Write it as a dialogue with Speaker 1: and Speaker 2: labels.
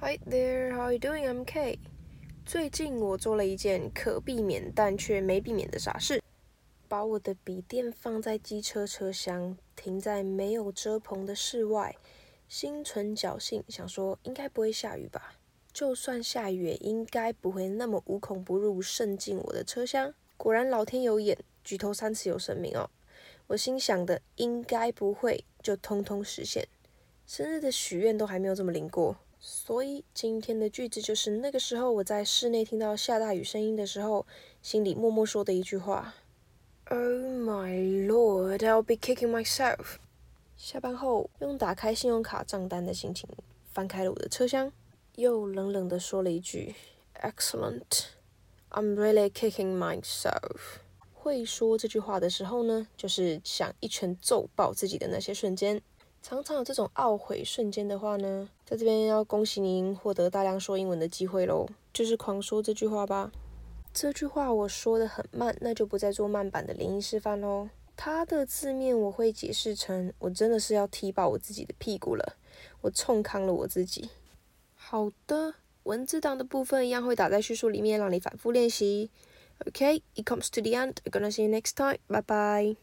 Speaker 1: Hi there, how are you doing? I'm K. 最近我做了一件可避免但却没避免的傻事，把我的笔电放在机车车厢，停在没有遮棚的室外，心存侥幸，想说应该不会下雨吧？就算下雨，也应该不会那么无孔不入渗进我的车厢。果然老天有眼，举头三次有神明哦！我心想的应该不会，就通通实现。生日的许愿都还没有这么灵过。所以今天的句子就是那个时候我在室内听到下大雨声音的时候，心里默默说的一句话：“Oh my lord, I'll be kicking myself。”下班后用打开信用卡账单的心情翻开了我的车厢，又冷冷的说了一句：“Excellent, I'm really kicking myself。”会说这句话的时候呢，就是想一拳揍爆自己的那些瞬间。常常有这种懊悔瞬间的话呢，在这边要恭喜您获得大量说英文的机会喽，就是狂说这句话吧。这句话我说的很慢，那就不再做慢版的连音示范喽。它的字面我会解释成，我真的是要踢爆我自己的屁股了，我冲康了我自己。好的，文字档的部分一样会打在叙述里面，让你反复练习。Okay, it comes to the end. I'm gonna see you next time. Bye bye.